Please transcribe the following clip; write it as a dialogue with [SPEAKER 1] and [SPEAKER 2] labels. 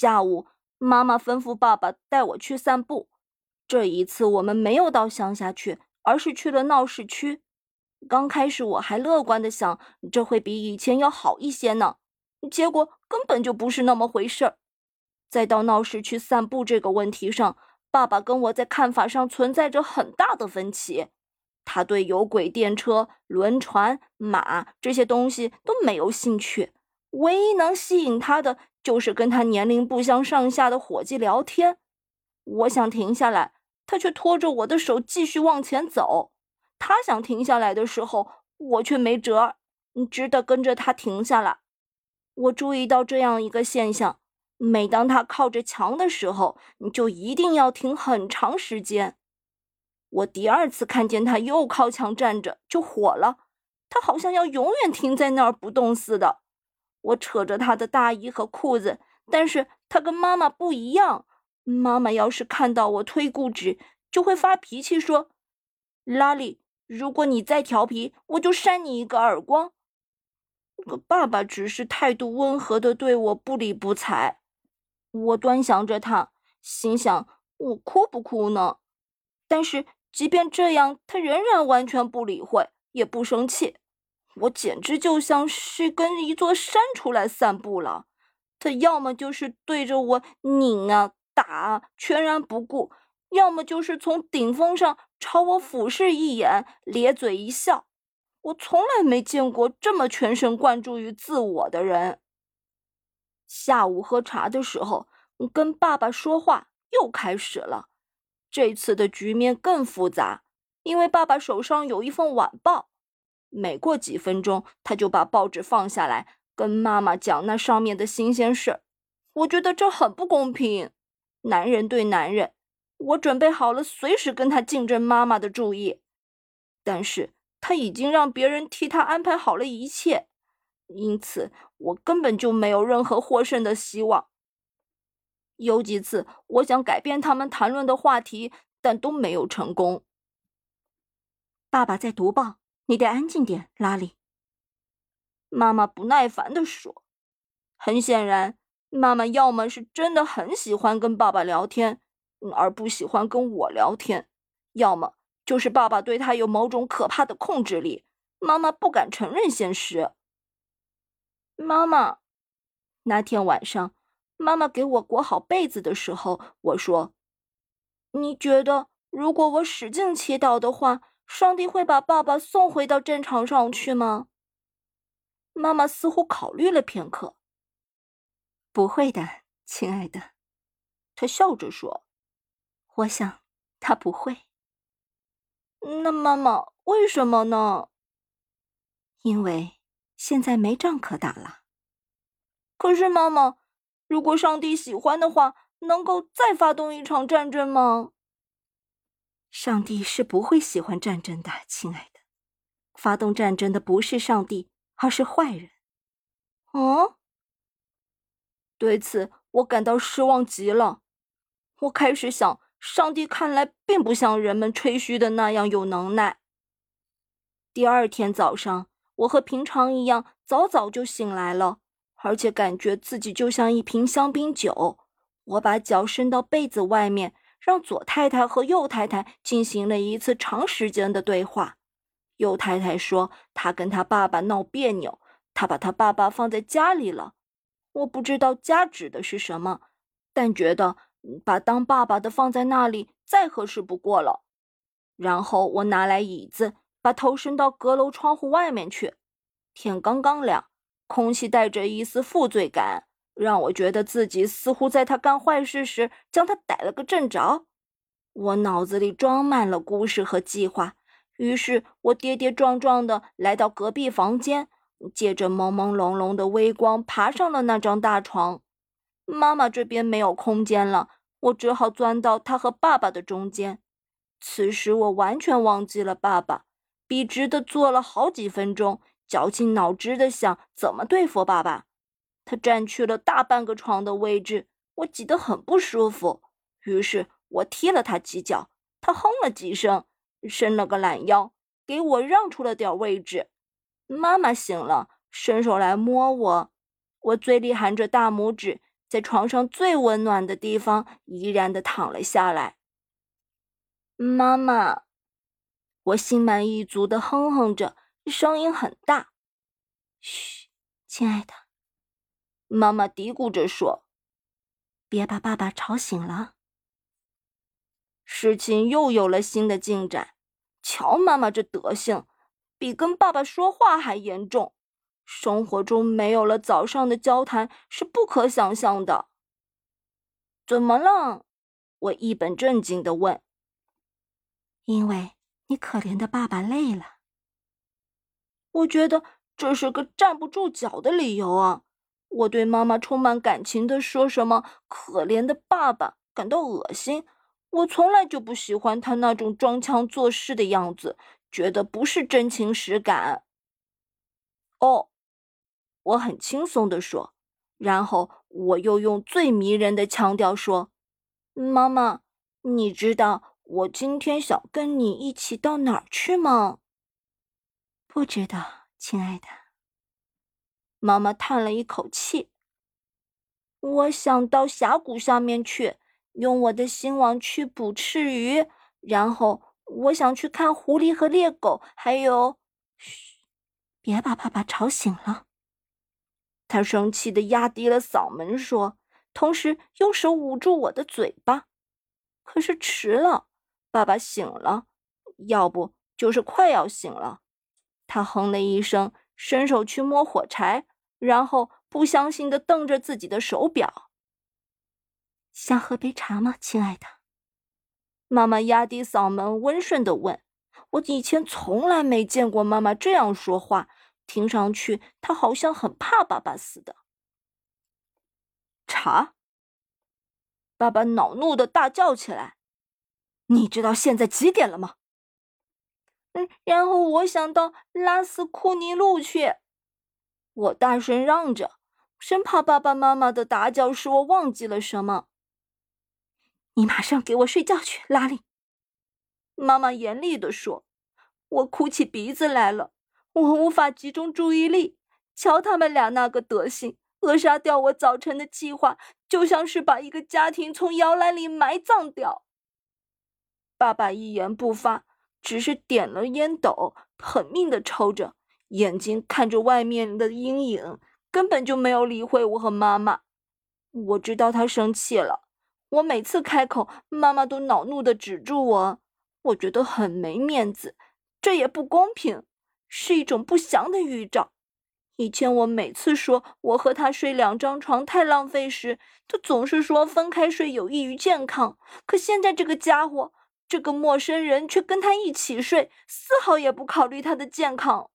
[SPEAKER 1] 下午，妈妈吩咐爸爸带我去散步。这一次，我们没有到乡下去，而是去了闹市区。刚开始我还乐观的想，这会比以前要好一些呢。结果根本就不是那么回事儿。在到闹市区散步这个问题上，爸爸跟我在看法上存在着很大的分歧。他对有轨电车、轮船、马这些东西都没有兴趣，唯一能吸引他的就是跟他年龄不相上下的伙计聊天。我想停下来，他却拖着我的手继续往前走。他想停下来的时候，我却没辙儿，只得跟着他停下来。我注意到这样一个现象：每当他靠着墙的时候，你就一定要停很长时间。我第二次看见他又靠墙站着，就火了。他好像要永远停在那儿不动似的。我扯着他的大衣和裤子，但是他跟妈妈不一样。妈妈要是看到我推故纸，就会发脾气说：“拉里，如果你再调皮，我就扇你一个耳光。”可爸爸只是态度温和的对我不理不睬。我端详着他，心想：我哭不哭呢？但是。即便这样，他仍然完全不理会，也不生气。我简直就像是跟一座山出来散步了。他要么就是对着我拧啊打啊，全然不顾；要么就是从顶峰上朝我俯视一眼，咧嘴一笑。我从来没见过这么全神贯注于自我的人。下午喝茶的时候，跟爸爸说话又开始了。这次的局面更复杂，因为爸爸手上有一份晚报，每过几分钟他就把报纸放下来，跟妈妈讲那上面的新鲜事。我觉得这很不公平，男人对男人。我准备好了随时跟他竞争妈妈的注意，但是他已经让别人替他安排好了一切，因此我根本就没有任何获胜的希望。有几次，我想改变他们谈论的话题，但都没有成功。爸爸在读报，你得安静点，拉里。妈妈不耐烦地说。很显然，妈妈要么是真的很喜欢跟爸爸聊天，而不喜欢跟我聊天；要么就是爸爸对她有某种可怕的控制力，妈妈不敢承认现实。妈妈，那天晚上。妈妈给我裹好被子的时候，我说：“你觉得，如果我使劲祈祷的话，上帝会把爸爸送回到战场上去吗？”妈妈似乎考虑了片刻。“不会的，亲爱的。”她笑着说，“我想他不会。”那妈妈为什么呢？因为现在没仗可打了。可是妈妈。如果上帝喜欢的话，能够再发动一场战争吗？上帝是不会喜欢战争的，亲爱的。发动战争的不是上帝，而是坏人。哦，对此我感到失望极了。我开始想，上帝看来并不像人们吹嘘的那样有能耐。第二天早上，我和平常一样，早早就醒来了。而且感觉自己就像一瓶香槟酒。我把脚伸到被子外面，让左太太和右太太进行了一次长时间的对话。右太太说，她跟她爸爸闹别扭，她把她爸爸放在家里了。我不知道家指的是什么，但觉得把当爸爸的放在那里再合适不过了。然后我拿来椅子，把头伸到阁楼窗户外面去。天刚刚亮。空气带着一丝负罪感，让我觉得自己似乎在他干坏事时将他逮了个正着。我脑子里装满了故事和计划，于是我跌跌撞撞地来到隔壁房间，借着朦朦胧胧的微光爬上了那张大床。妈妈这边没有空间了，我只好钻到她和爸爸的中间。此时我完全忘记了爸爸，笔直地坐了好几分钟。绞尽脑汁的想怎么对付爸爸，他占据了大半个床的位置，我挤得很不舒服。于是我踢了他几脚，他哼了几声，伸了个懒腰，给我让出了点位置。妈妈醒了，伸手来摸我，我嘴里含着大拇指，在床上最温暖的地方依然的躺了下来。妈妈，我心满意足的哼哼着，声音很大。
[SPEAKER 2] 嘘，亲爱的，
[SPEAKER 1] 妈妈嘀咕着说：“
[SPEAKER 2] 别把爸爸吵醒了。”
[SPEAKER 1] 事情又有了新的进展。瞧妈妈这德行，比跟爸爸说话还严重。生活中没有了早上的交谈是不可想象的。怎么了？我一本正经的问。
[SPEAKER 2] 因为你可怜的爸爸累了。
[SPEAKER 1] 我觉得这是个站不住脚的理由啊！我对妈妈充满感情的说什么“可怜的爸爸”感到恶心。我从来就不喜欢他那种装腔作势的样子，觉得不是真情实感。哦。我很轻松地说，然后我又用最迷人的腔调说：“妈妈，你知道我今天想跟你一起到哪儿去吗？”“
[SPEAKER 2] 不知道，亲爱的。”
[SPEAKER 1] 妈妈叹了一口气。“我想到峡谷下面去，用我的新网去捕赤鱼，然后我想去看狐狸和猎狗，还有……
[SPEAKER 2] 嘘，别把爸爸吵醒了。”
[SPEAKER 1] 他生气的压低了嗓门说，同时用手捂住我的嘴巴。可是迟了，爸爸醒了，要不就是快要醒了。他哼了一声，伸手去摸火柴，然后不相信的瞪着自己的手表。
[SPEAKER 2] 想喝杯茶吗，亲爱的？
[SPEAKER 1] 妈妈压低嗓门，温顺的问。我以前从来没见过妈妈这样说话。听上去，她好像很怕爸爸似的。茶！爸爸恼怒的大叫起来：“你知道现在几点了吗？”然后我想到拉斯库尼路去，我大声嚷着，生怕爸爸妈妈的打搅使我忘记了什么。
[SPEAKER 2] 你马上给我睡觉去，拉里！
[SPEAKER 1] 妈妈严厉的说。我哭起鼻子来了。我无法集中注意力。瞧他们俩那个德行，扼杀掉我早晨的计划，就像是把一个家庭从摇篮里埋葬掉。爸爸一言不发，只是点了烟斗，狠命的抽着，眼睛看着外面的阴影，根本就没有理会我和妈妈。我知道他生气了。我每次开口，妈妈都恼怒的止住我。我觉得很没面子，这也不公平。是一种不祥的预兆。以前我每次说我和他睡两张床太浪费时，他总是说分开睡有益于健康。可现在这个家伙，这个陌生人却跟他一起睡，丝毫也不考虑他的健康。